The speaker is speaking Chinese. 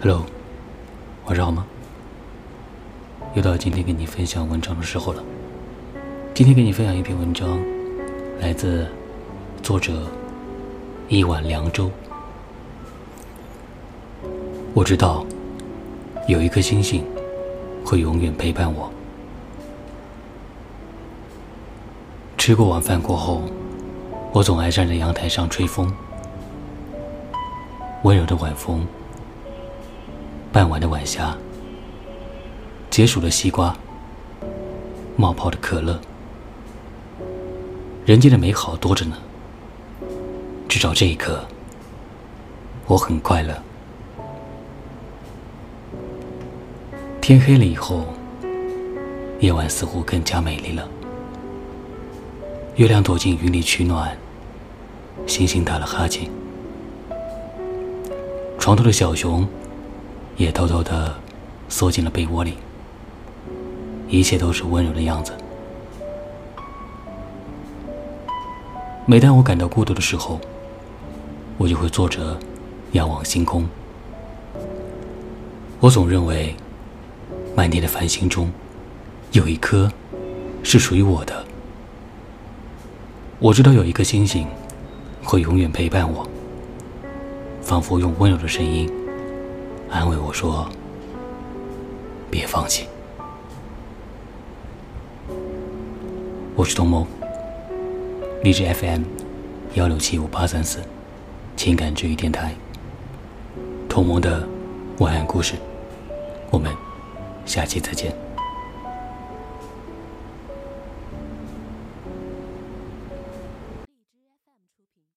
Hello，晚上好吗？又到今天跟你分享文章的时候了。今天给你分享一篇文章，来自作者一碗凉粥。我知道有一颗星星会永远陪伴我。吃过晚饭过后，我总爱站在阳台上吹风，温柔的晚风，傍晚的晚霞，解暑的西瓜，冒泡的可乐，人间的美好多着呢。至少这一刻，我很快乐。天黑了以后，夜晚似乎更加美丽了。月亮躲进云里取暖，星星打了哈欠，床头的小熊也偷偷的缩进了被窝里。一切都是温柔的样子。每当我感到孤独的时候，我就会坐着仰望星空。我总认为。满天的繁星中，有一颗是属于我的。我知道有一颗星星会永远陪伴我，仿佛用温柔的声音安慰我说：“别放弃。”我是童梦，励志 FM 幺六七五八三四情感治愈电台，童梦的晚安故事，我们。下期再见。